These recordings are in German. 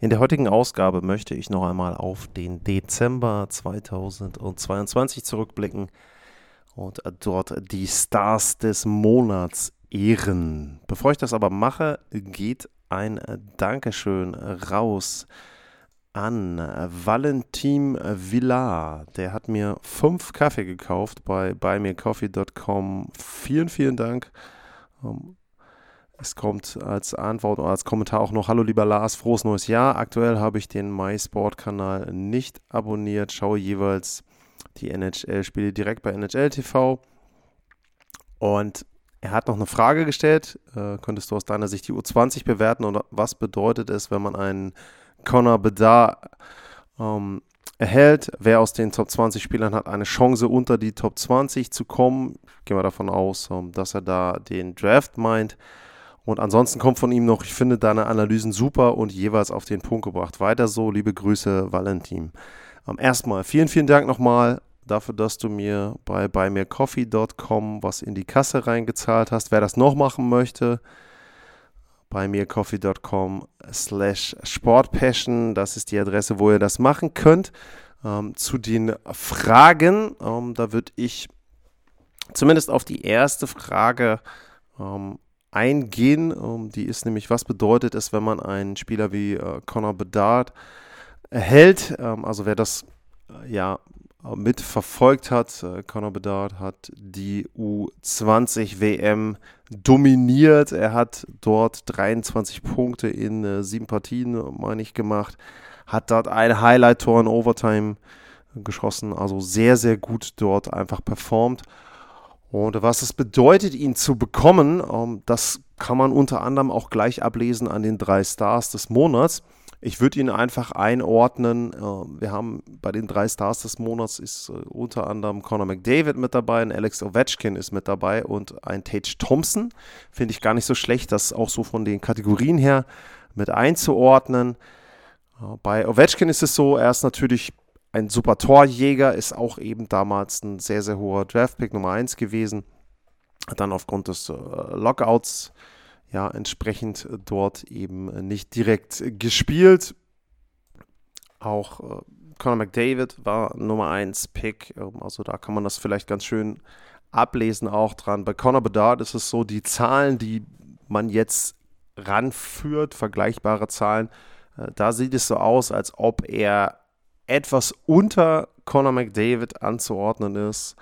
In der heutigen Ausgabe möchte ich noch einmal auf den Dezember 2022 zurückblicken und dort die Stars des Monats ehren. Bevor ich das aber mache, geht ein Dankeschön raus an Valentin Villar. Der hat mir fünf Kaffee gekauft bei buymeacoffee.com. Vielen, vielen Dank. Es kommt als Antwort oder als Kommentar auch noch: Hallo lieber Lars, frohes neues Jahr. Aktuell habe ich den MySport-Kanal nicht abonniert, schaue jeweils die NHL-Spiele direkt bei NHL TV. Und er hat noch eine Frage gestellt. Äh, könntest du aus deiner Sicht die U20 bewerten und was bedeutet es, wenn man einen Connor Bedard ähm, erhält? Wer aus den Top 20 Spielern hat eine Chance, unter die Top 20 zu kommen? Gehen wir davon aus, ähm, dass er da den Draft meint. Und ansonsten kommt von ihm noch, ich finde deine Analysen super und jeweils auf den Punkt gebracht. Weiter so, liebe Grüße, Valentin. Ähm, erstmal vielen, vielen Dank nochmal dafür, dass du mir bei buymeacoffee.com was in die Kasse reingezahlt hast. Wer das noch machen möchte, buymeacoffee.com slash sportpassion, das ist die Adresse, wo ihr das machen könnt. Ähm, zu den Fragen, ähm, da würde ich zumindest auf die erste Frage ähm, eingehen. Ähm, die ist nämlich, was bedeutet es, wenn man einen Spieler wie äh, Conor Bedard erhält? Ähm, also wer das äh, ja mitverfolgt hat. Äh, Conor Bedard hat die U20 WM dominiert. Er hat dort 23 Punkte in äh, sieben Partien, meine ich, gemacht. Hat dort ein Highlight-Tor in Overtime geschossen. Also sehr, sehr gut dort einfach performt. Und was es bedeutet, ihn zu bekommen, ähm, das kann man unter anderem auch gleich ablesen an den drei Stars des Monats. Ich würde ihn einfach einordnen. Äh, wir haben bei den drei Stars des Monats ist äh, unter anderem Conor McDavid mit dabei, ein Alex Ovechkin ist mit dabei und ein Tage Thompson. Finde ich gar nicht so schlecht, das auch so von den Kategorien her mit einzuordnen. Äh, bei Ovechkin ist es so, er ist natürlich ein super Torjäger, ist auch eben damals ein sehr, sehr hoher Draftpick Nummer 1 gewesen. Hat dann aufgrund des Lockouts ja entsprechend dort eben nicht direkt gespielt. Auch äh, Conor McDavid war Nummer 1 Pick, ähm, also da kann man das vielleicht ganz schön ablesen auch dran. Bei Conor Bedard ist es so, die Zahlen, die man jetzt ranführt, vergleichbare Zahlen, äh, da sieht es so aus, als ob er etwas unter Conor McDavid anzuordnen ist.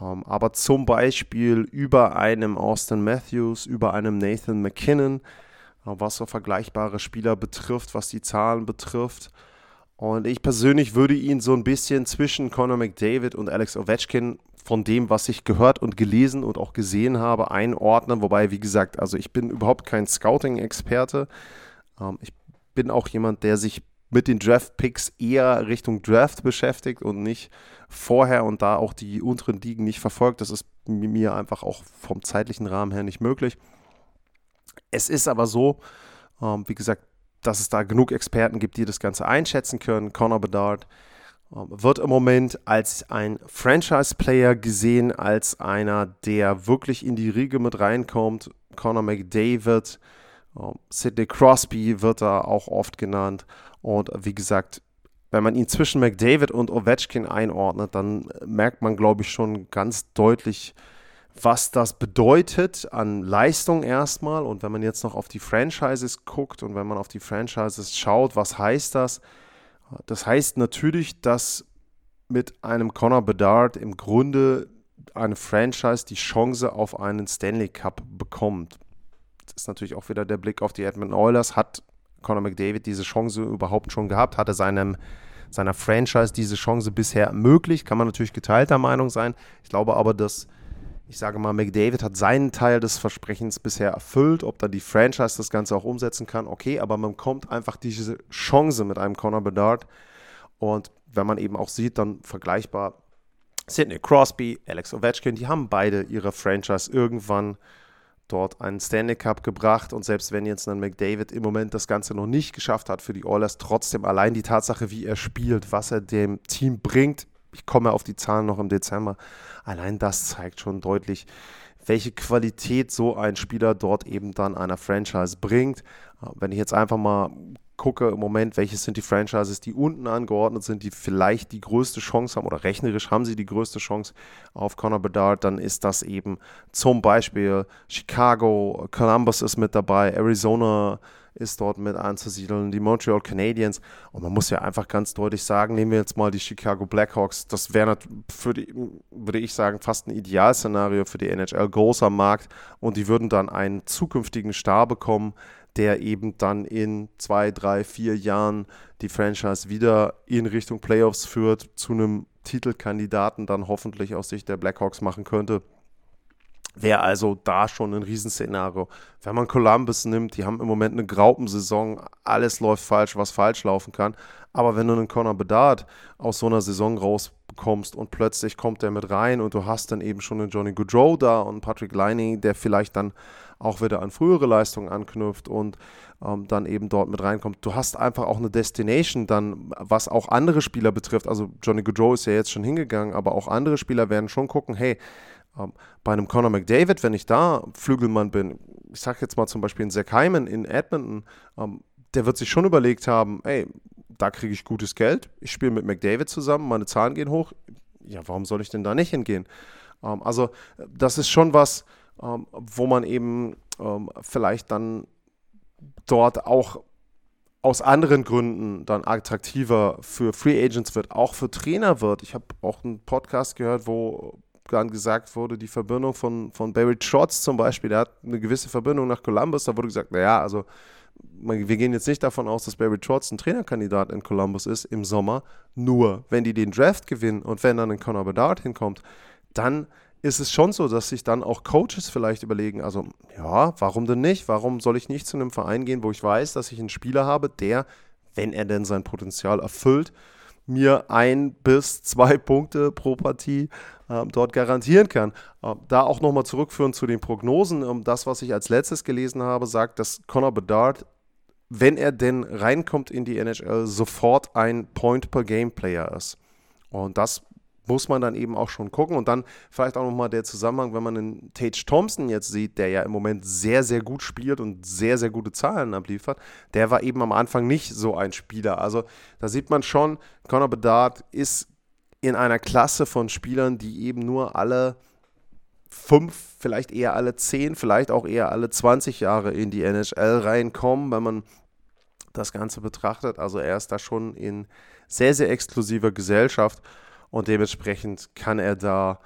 Ähm, aber zum Beispiel über einem Austin Matthews, über einem Nathan McKinnon, äh, was so vergleichbare Spieler betrifft, was die Zahlen betrifft. Und ich persönlich würde ihn so ein bisschen zwischen Conor McDavid und Alex Ovechkin von dem, was ich gehört und gelesen und auch gesehen habe, einordnen. Wobei, wie gesagt, also ich bin überhaupt kein Scouting-Experte. Ähm, ich bin auch jemand, der sich mit den Draft-Picks eher Richtung Draft beschäftigt und nicht vorher und da auch die unteren Ligen nicht verfolgt. Das ist mir einfach auch vom zeitlichen Rahmen her nicht möglich. Es ist aber so, ähm, wie gesagt, dass es da genug Experten gibt, die das Ganze einschätzen können. Conor Bedard ähm, wird im Moment als ein Franchise-Player gesehen, als einer, der wirklich in die Riege mit reinkommt. Conor McDavid, ähm, Sidney Crosby wird da auch oft genannt. Und wie gesagt, wenn man ihn zwischen McDavid und Ovechkin einordnet, dann merkt man, glaube ich, schon ganz deutlich, was das bedeutet an Leistung erstmal. Und wenn man jetzt noch auf die Franchises guckt und wenn man auf die Franchises schaut, was heißt das? Das heißt natürlich, dass mit einem Connor Bedard im Grunde eine Franchise die Chance auf einen Stanley Cup bekommt. Das ist natürlich auch wieder der Blick auf die Edmonton Oilers. Hat Conor McDavid diese Chance überhaupt schon gehabt? Hatte seinem, seiner Franchise diese Chance bisher ermöglicht? Kann man natürlich geteilter Meinung sein. Ich glaube aber, dass, ich sage mal, McDavid hat seinen Teil des Versprechens bisher erfüllt. Ob dann die Franchise das Ganze auch umsetzen kann, okay, aber man kommt einfach diese Chance mit einem Conor Bedard Und wenn man eben auch sieht, dann vergleichbar Sidney Crosby, Alex Ovechkin, die haben beide ihre Franchise irgendwann dort einen Stanley Cup gebracht. Und selbst wenn jetzt dann McDavid im Moment das Ganze noch nicht geschafft hat für die Oilers, trotzdem allein die Tatsache, wie er spielt, was er dem Team bringt, ich komme auf die Zahlen noch im Dezember, allein das zeigt schon deutlich, welche Qualität so ein Spieler dort eben dann einer Franchise bringt. Wenn ich jetzt einfach mal gucke im Moment, welche sind die Franchises, die unten angeordnet sind, die vielleicht die größte Chance haben oder rechnerisch haben sie die größte Chance auf Conor Bedard, dann ist das eben zum Beispiel Chicago, Columbus ist mit dabei, Arizona ist dort mit anzusiedeln, die Montreal Canadiens. Und man muss ja einfach ganz deutlich sagen, nehmen wir jetzt mal die Chicago Blackhawks, das wäre, würde ich sagen, fast ein Idealszenario für die NHL, großer Markt. Und die würden dann einen zukünftigen Star bekommen, der eben dann in zwei, drei, vier Jahren die Franchise wieder in Richtung Playoffs führt, zu einem Titelkandidaten dann hoffentlich aus Sicht der Blackhawks machen könnte. Wäre also da schon ein Riesenszenario. Wenn man Columbus nimmt, die haben im Moment eine Graupensaison, alles läuft falsch, was falsch laufen kann. Aber wenn du einen Connor Bedard aus so einer Saison rausbekommst und plötzlich kommt der mit rein und du hast dann eben schon einen Johnny Goodrow da und Patrick Liney, der vielleicht dann auch wieder an frühere Leistungen anknüpft und ähm, dann eben dort mit reinkommt. Du hast einfach auch eine Destination dann, was auch andere Spieler betrifft. Also Johnny Goodrow ist ja jetzt schon hingegangen, aber auch andere Spieler werden schon gucken, hey, bei einem Conor McDavid, wenn ich da Flügelmann bin, ich sage jetzt mal zum Beispiel in Zach Hyman in Edmonton, ähm, der wird sich schon überlegt haben, ey, da kriege ich gutes Geld, ich spiele mit McDavid zusammen, meine Zahlen gehen hoch, ja, warum soll ich denn da nicht hingehen? Ähm, also das ist schon was, ähm, wo man eben ähm, vielleicht dann dort auch aus anderen Gründen dann attraktiver für Free Agents wird, auch für Trainer wird. Ich habe auch einen Podcast gehört, wo dann gesagt wurde, die Verbindung von, von Barry Trotz zum Beispiel, der hat eine gewisse Verbindung nach Columbus, da wurde gesagt, naja, also wir gehen jetzt nicht davon aus, dass Barry Trotz ein Trainerkandidat in Columbus ist im Sommer, nur wenn die den Draft gewinnen und wenn dann ein Conor Bedard hinkommt, dann ist es schon so, dass sich dann auch Coaches vielleicht überlegen, also ja, warum denn nicht? Warum soll ich nicht zu einem Verein gehen, wo ich weiß, dass ich einen Spieler habe, der, wenn er denn sein Potenzial erfüllt, mir ein bis zwei Punkte pro Partie äh, dort garantieren kann. Äh, da auch nochmal zurückführen zu den Prognosen. Ähm, das, was ich als letztes gelesen habe, sagt, dass Conor Bedard, wenn er denn reinkommt in die NHL, sofort ein Point-per-Game-Player ist. Und das muss man dann eben auch schon gucken. Und dann vielleicht auch nochmal der Zusammenhang, wenn man den Tage Thompson jetzt sieht, der ja im Moment sehr, sehr gut spielt und sehr, sehr gute Zahlen abliefert, der war eben am Anfang nicht so ein Spieler. Also da sieht man schon, Conor Bedard ist in einer Klasse von Spielern, die eben nur alle fünf, vielleicht eher alle zehn, vielleicht auch eher alle 20 Jahre in die NHL reinkommen, wenn man das Ganze betrachtet. Also er ist da schon in sehr, sehr exklusiver Gesellschaft und dementsprechend kann er da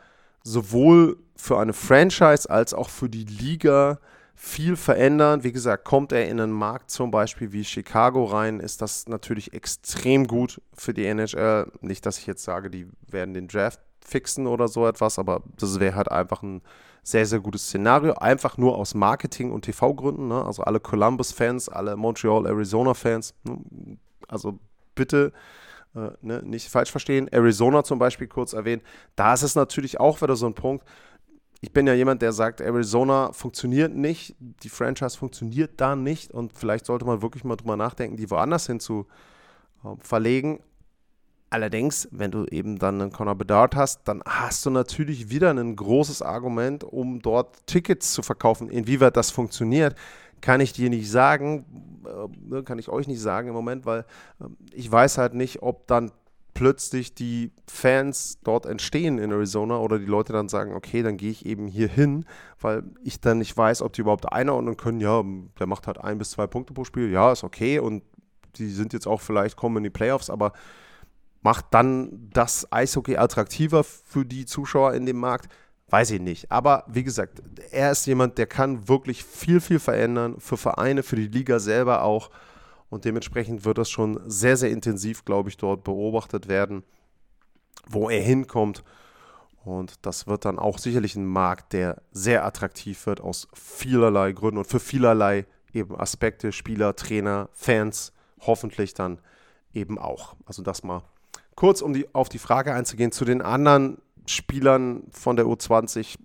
sowohl für eine Franchise als auch für die Liga viel verändern. Wie gesagt, kommt er in einen Markt zum Beispiel wie Chicago rein, ist das natürlich extrem gut für die NHL. Nicht, dass ich jetzt sage, die werden den Draft fixen oder so etwas, aber das wäre halt einfach ein sehr, sehr gutes Szenario. Einfach nur aus Marketing- und TV-Gründen. Ne? Also alle Columbus-Fans, alle Montreal, Arizona-Fans. Ne? Also bitte äh, ne, nicht falsch verstehen. Arizona zum Beispiel kurz erwähnt. Da ist es natürlich auch wieder so ein Punkt. Ich bin ja jemand, der sagt, Arizona funktioniert nicht, die Franchise funktioniert da nicht und vielleicht sollte man wirklich mal drüber nachdenken, die woanders hin zu äh, verlegen. Allerdings, wenn du eben dann einen Conor Bedard hast, dann hast du natürlich wieder ein großes Argument, um dort Tickets zu verkaufen. Inwieweit das funktioniert, kann ich dir nicht sagen, äh, ne, kann ich euch nicht sagen im Moment, weil äh, ich weiß halt nicht, ob dann plötzlich die Fans dort entstehen in Arizona oder die Leute dann sagen, okay, dann gehe ich eben hier hin, weil ich dann nicht weiß, ob die überhaupt einordnen können, ja, der macht halt ein bis zwei Punkte pro Spiel, ja, ist okay und die sind jetzt auch vielleicht kommen in die Playoffs, aber macht dann das Eishockey attraktiver für die Zuschauer in dem Markt? Weiß ich nicht. Aber wie gesagt, er ist jemand, der kann wirklich viel, viel verändern für Vereine, für die Liga selber auch. Und dementsprechend wird das schon sehr, sehr intensiv, glaube ich, dort beobachtet werden, wo er hinkommt. Und das wird dann auch sicherlich ein Markt, der sehr attraktiv wird aus vielerlei Gründen und für vielerlei eben Aspekte, Spieler, Trainer, Fans, hoffentlich dann eben auch. Also das mal kurz, um die, auf die Frage einzugehen, zu den anderen Spielern von der U20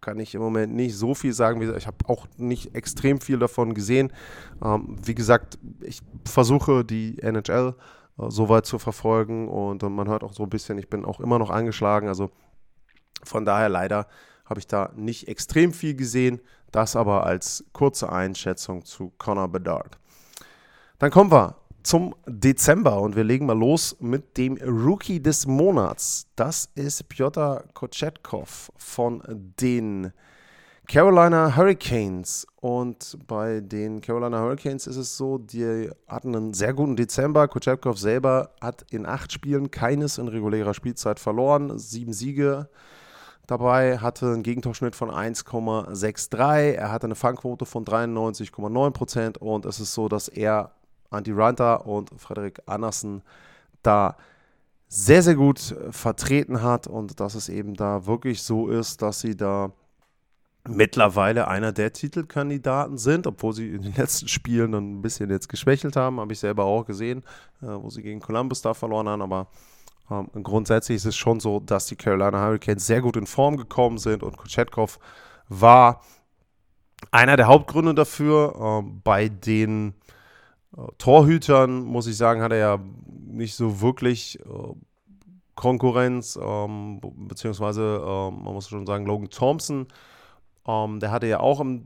kann ich im Moment nicht so viel sagen. Ich habe auch nicht extrem viel davon gesehen. Ähm, wie gesagt, ich versuche die NHL äh, so weit zu verfolgen und, und man hört auch so ein bisschen, ich bin auch immer noch angeschlagen. Also von daher leider habe ich da nicht extrem viel gesehen. Das aber als kurze Einschätzung zu Connor Bedard. Dann kommen wir zum Dezember und wir legen mal los mit dem Rookie des Monats. Das ist Piotr Kochetkov von den Carolina Hurricanes. Und bei den Carolina Hurricanes ist es so, die hatten einen sehr guten Dezember. Kochetkov selber hat in acht Spielen keines in regulärer Spielzeit verloren. Sieben Siege dabei, hatte einen Gegentorschnitt von 1,63. Er hatte eine Fangquote von 93,9% und es ist so, dass er Andy Runter und Frederik Andersen da sehr, sehr gut vertreten hat und dass es eben da wirklich so ist, dass sie da mittlerweile einer der Titelkandidaten sind, obwohl sie in den letzten Spielen dann ein bisschen jetzt geschwächelt haben, habe ich selber auch gesehen, äh, wo sie gegen Columbus da verloren haben, aber ähm, grundsätzlich ist es schon so, dass die Carolina Hurricanes sehr gut in Form gekommen sind und Kochetkov war einer der Hauptgründe dafür. Ähm, bei den äh, Torhütern, muss ich sagen, hat er ja nicht so wirklich äh, Konkurrenz, ähm, beziehungsweise ähm, man muss schon sagen, Logan Thompson, ähm, der hatte ja auch im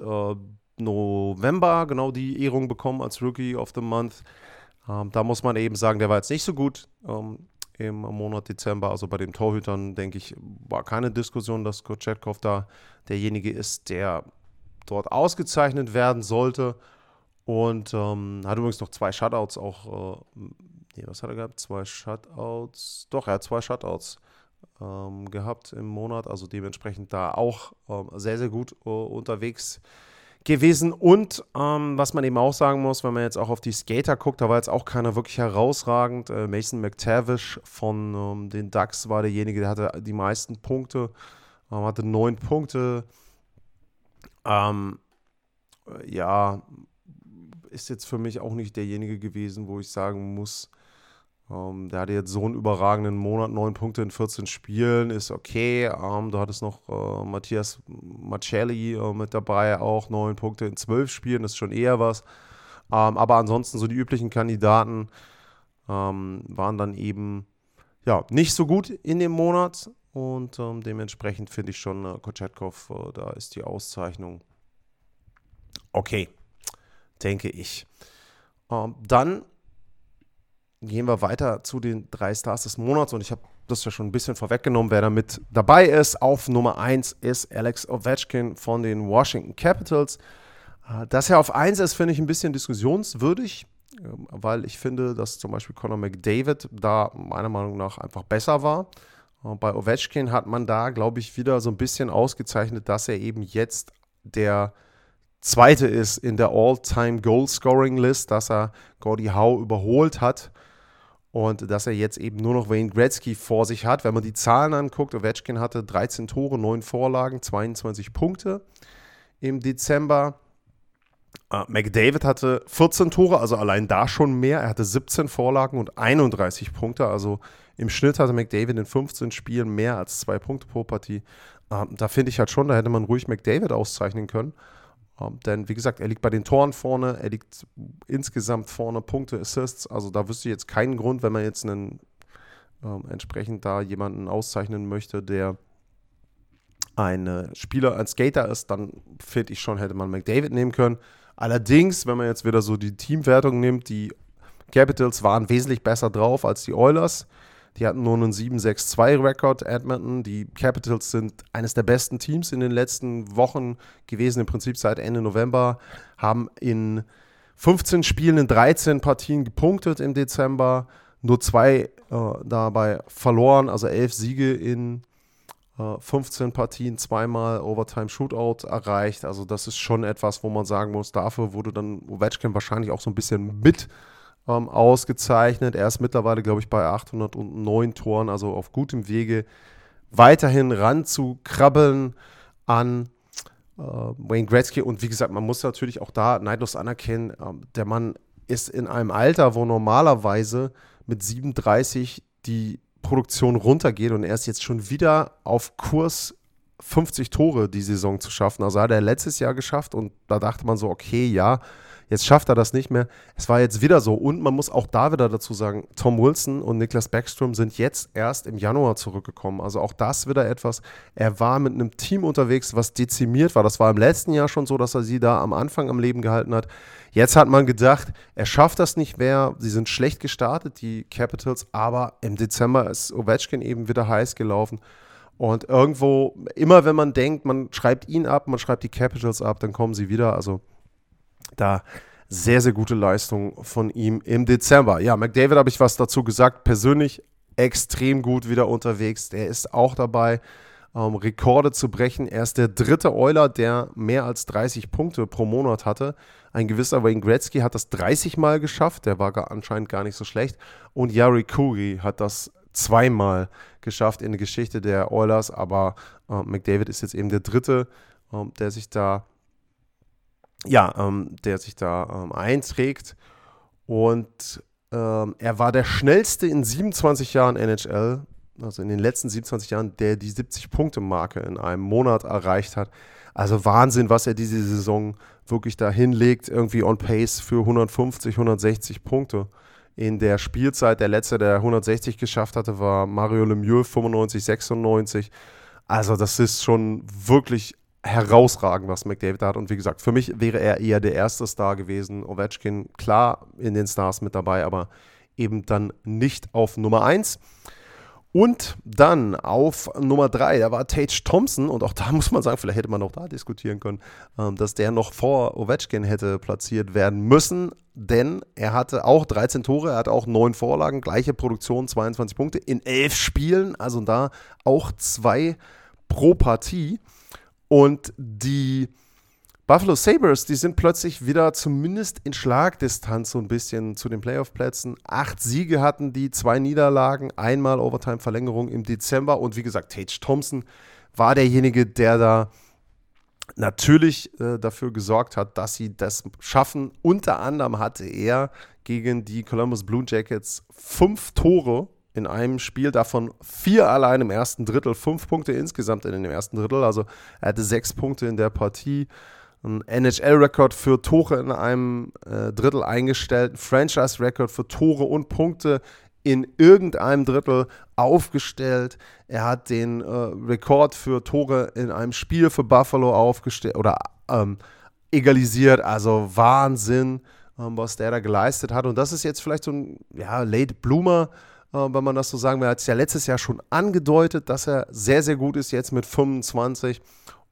äh, November genau die Ehrung bekommen als Rookie of the Month. Ähm, da muss man eben sagen, der war jetzt nicht so gut ähm, im Monat Dezember. Also bei den Torhütern, denke ich, war keine Diskussion, dass Kochetkov da derjenige ist, der dort ausgezeichnet werden sollte. Und ähm, hat übrigens noch zwei Shutouts auch. Äh, nee, was hat er gehabt? Zwei Shutouts. Doch, er hat zwei Shutouts ähm, gehabt im Monat. Also dementsprechend da auch ähm, sehr, sehr gut äh, unterwegs gewesen. Und ähm, was man eben auch sagen muss, wenn man jetzt auch auf die Skater guckt, da war jetzt auch keiner wirklich herausragend. Äh, Mason McTavish von ähm, den Ducks war derjenige, der hatte die meisten Punkte, ähm, hatte neun Punkte. Ähm, ja, ist jetzt für mich auch nicht derjenige gewesen, wo ich sagen muss, ähm, der hatte jetzt so einen überragenden Monat, neun Punkte in 14 Spielen, ist okay. Ähm, du hattest noch äh, Matthias Marcelli äh, mit dabei, auch neun Punkte in zwölf Spielen, ist schon eher was. Ähm, aber ansonsten so die üblichen Kandidaten ähm, waren dann eben ja, nicht so gut in dem Monat und ähm, dementsprechend finde ich schon, äh, Kochetkov, äh, da ist die Auszeichnung okay denke ich. Ähm, dann gehen wir weiter zu den drei Stars des Monats und ich habe das ja schon ein bisschen vorweggenommen, wer da mit dabei ist. Auf Nummer 1 ist Alex Ovechkin von den Washington Capitals. Äh, dass er auf 1 ist, finde ich ein bisschen diskussionswürdig, ähm, weil ich finde, dass zum Beispiel Conor McDavid da meiner Meinung nach einfach besser war. Äh, bei Ovechkin hat man da, glaube ich, wieder so ein bisschen ausgezeichnet, dass er eben jetzt der Zweite ist in der All-Time-Goal-Scoring-List, dass er Gordie Howe überholt hat und dass er jetzt eben nur noch Wayne Gretzky vor sich hat. Wenn man die Zahlen anguckt, Ovechkin hatte 13 Tore, 9 Vorlagen, 22 Punkte im Dezember. Uh, McDavid hatte 14 Tore, also allein da schon mehr. Er hatte 17 Vorlagen und 31 Punkte. Also im Schnitt hatte McDavid in 15 Spielen mehr als zwei Punkte pro Partie. Uh, da finde ich halt schon, da hätte man ruhig McDavid auszeichnen können. Um, denn wie gesagt, er liegt bei den Toren vorne, er liegt insgesamt vorne, Punkte, Assists. Also da wüsste ich jetzt keinen Grund, wenn man jetzt einen ähm, entsprechend da jemanden auszeichnen möchte, der ein Spieler, ein Skater ist, dann finde ich schon, hätte man McDavid nehmen können. Allerdings, wenn man jetzt wieder so die Teamwertung nimmt, die Capitals waren wesentlich besser drauf als die Oilers. Die hatten nur einen 7-6-2-Rekord, Edmonton. Die Capitals sind eines der besten Teams in den letzten Wochen gewesen, im Prinzip seit Ende November. Haben in 15 Spielen in 13 Partien gepunktet im Dezember. Nur zwei äh, dabei verloren, also elf Siege in äh, 15 Partien, zweimal Overtime Shootout erreicht. Also das ist schon etwas, wo man sagen muss, dafür wurde dann Ovechkin wahrscheinlich auch so ein bisschen mit ähm, ausgezeichnet. Er ist mittlerweile, glaube ich, bei 809 Toren, also auf gutem Wege, weiterhin ranzukrabbeln an äh, Wayne Gretzky. Und wie gesagt, man muss natürlich auch da neidlos anerkennen, äh, der Mann ist in einem Alter, wo normalerweise mit 37 die Produktion runtergeht und er ist jetzt schon wieder auf Kurs 50 Tore die Saison zu schaffen. Also hat er letztes Jahr geschafft und da dachte man so, okay, ja, Jetzt schafft er das nicht mehr. Es war jetzt wieder so. Und man muss auch da wieder dazu sagen, Tom Wilson und Niklas Backstrom sind jetzt erst im Januar zurückgekommen. Also auch das wieder etwas. Er war mit einem Team unterwegs, was dezimiert war. Das war im letzten Jahr schon so, dass er sie da am Anfang am Leben gehalten hat. Jetzt hat man gedacht, er schafft das nicht mehr. Sie sind schlecht gestartet, die Capitals. Aber im Dezember ist Ovechkin eben wieder heiß gelaufen. Und irgendwo, immer wenn man denkt, man schreibt ihn ab, man schreibt die Capitals ab, dann kommen sie wieder. Also da sehr, sehr gute Leistung von ihm im Dezember. Ja, McDavid habe ich was dazu gesagt. Persönlich extrem gut wieder unterwegs. Der ist auch dabei, ähm, Rekorde zu brechen. Er ist der dritte Euler, der mehr als 30 Punkte pro Monat hatte. Ein gewisser Wayne Gretzky hat das 30 Mal geschafft. Der war gar, anscheinend gar nicht so schlecht. Und Yari Kugi hat das zweimal geschafft in der Geschichte der Oilers. Aber äh, McDavid ist jetzt eben der dritte, äh, der sich da ja, ähm, der sich da ähm, einträgt. Und ähm, er war der schnellste in 27 Jahren NHL, also in den letzten 27 Jahren, der die 70-Punkte-Marke in einem Monat erreicht hat. Also Wahnsinn, was er diese Saison wirklich da hinlegt, irgendwie on pace für 150, 160 Punkte. In der Spielzeit, der letzte, der 160 geschafft hatte, war Mario Lemieux, 95, 96. Also das ist schon wirklich herausragend, was McDavid hat. Und wie gesagt, für mich wäre er eher der erste Star gewesen. Ovechkin, klar, in den Stars mit dabei, aber eben dann nicht auf Nummer 1. Und dann auf Nummer 3, da war Tage Thompson, und auch da muss man sagen, vielleicht hätte man noch da diskutieren können, ähm, dass der noch vor Ovechkin hätte platziert werden müssen, denn er hatte auch 13 Tore, er hatte auch 9 Vorlagen, gleiche Produktion, 22 Punkte in 11 Spielen, also da auch zwei pro Partie. Und die Buffalo Sabres, die sind plötzlich wieder zumindest in Schlagdistanz so ein bisschen zu den Playoff-Plätzen. Acht Siege hatten die, zwei Niederlagen, einmal Overtime-Verlängerung im Dezember. Und wie gesagt, Tage Thompson war derjenige, der da natürlich äh, dafür gesorgt hat, dass sie das schaffen. Unter anderem hatte er gegen die Columbus Blue Jackets fünf Tore in einem Spiel, davon vier allein im ersten Drittel, fünf Punkte insgesamt in dem ersten Drittel. Also er hatte sechs Punkte in der Partie. Ein NHL-Rekord für Tore in einem äh, Drittel eingestellt, ein Franchise-Rekord für Tore und Punkte in irgendeinem Drittel aufgestellt. Er hat den äh, Rekord für Tore in einem Spiel für Buffalo aufgestellt oder ähm, egalisiert. Also Wahnsinn, ähm, was der da geleistet hat. Und das ist jetzt vielleicht so ein ja, Late Bloomer äh, wenn man das so sagen will. Er hat es ja letztes Jahr schon angedeutet, dass er sehr, sehr gut ist jetzt mit 25.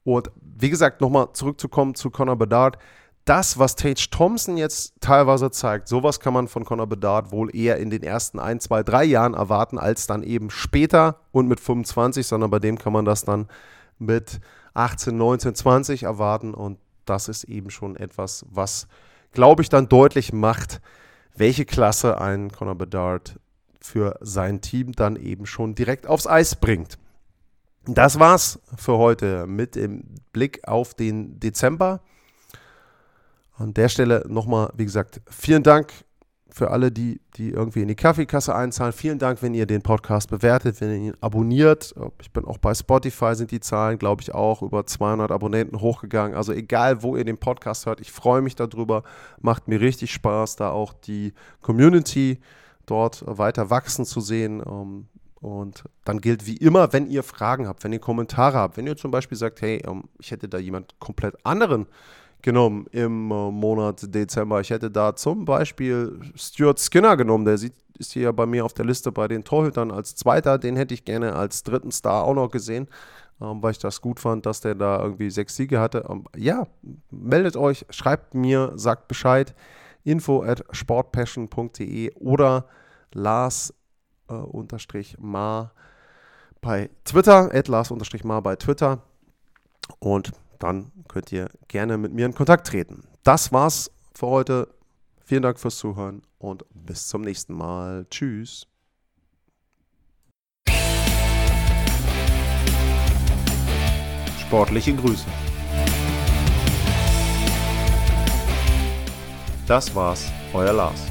Und wie gesagt, nochmal zurückzukommen zu Conor Bedard. Das, was Tage Thompson jetzt teilweise zeigt, sowas kann man von Conor Bedard wohl eher in den ersten ein, zwei, drei Jahren erwarten, als dann eben später und mit 25, sondern bei dem kann man das dann mit 18, 19, 20 erwarten. Und das ist eben schon etwas, was, glaube ich, dann deutlich macht, welche Klasse ein Conor Bedard für sein Team dann eben schon direkt aufs Eis bringt. Das war's für heute mit dem Blick auf den Dezember. An der Stelle nochmal, wie gesagt, vielen Dank für alle, die, die irgendwie in die Kaffeekasse einzahlen. Vielen Dank, wenn ihr den Podcast bewertet, wenn ihr ihn abonniert. Ich bin auch bei Spotify, sind die Zahlen, glaube ich, auch über 200 Abonnenten hochgegangen. Also egal, wo ihr den Podcast hört, ich freue mich darüber. Macht mir richtig Spaß, da auch die Community dort weiter wachsen zu sehen. Und dann gilt wie immer, wenn ihr Fragen habt, wenn ihr Kommentare habt, wenn ihr zum Beispiel sagt, hey, ähm, ich hätte da jemand komplett anderen genommen im äh, Monat Dezember. Ich hätte da zum Beispiel Stuart Skinner genommen, der ist hier bei mir auf der Liste bei den Torhütern als Zweiter. Den hätte ich gerne als dritten Star auch noch gesehen, ähm, weil ich das gut fand, dass der da irgendwie sechs Siege hatte. Ähm, ja, meldet euch, schreibt mir, sagt Bescheid info at sportpassion.de oder Lars unterstrich Mar bei Twitter, at Lars unterstrich Mar bei Twitter. Und dann könnt ihr gerne mit mir in Kontakt treten. Das war's für heute. Vielen Dank fürs Zuhören und bis zum nächsten Mal. Tschüss. Sportliche Grüße. Das war's, euer Lars.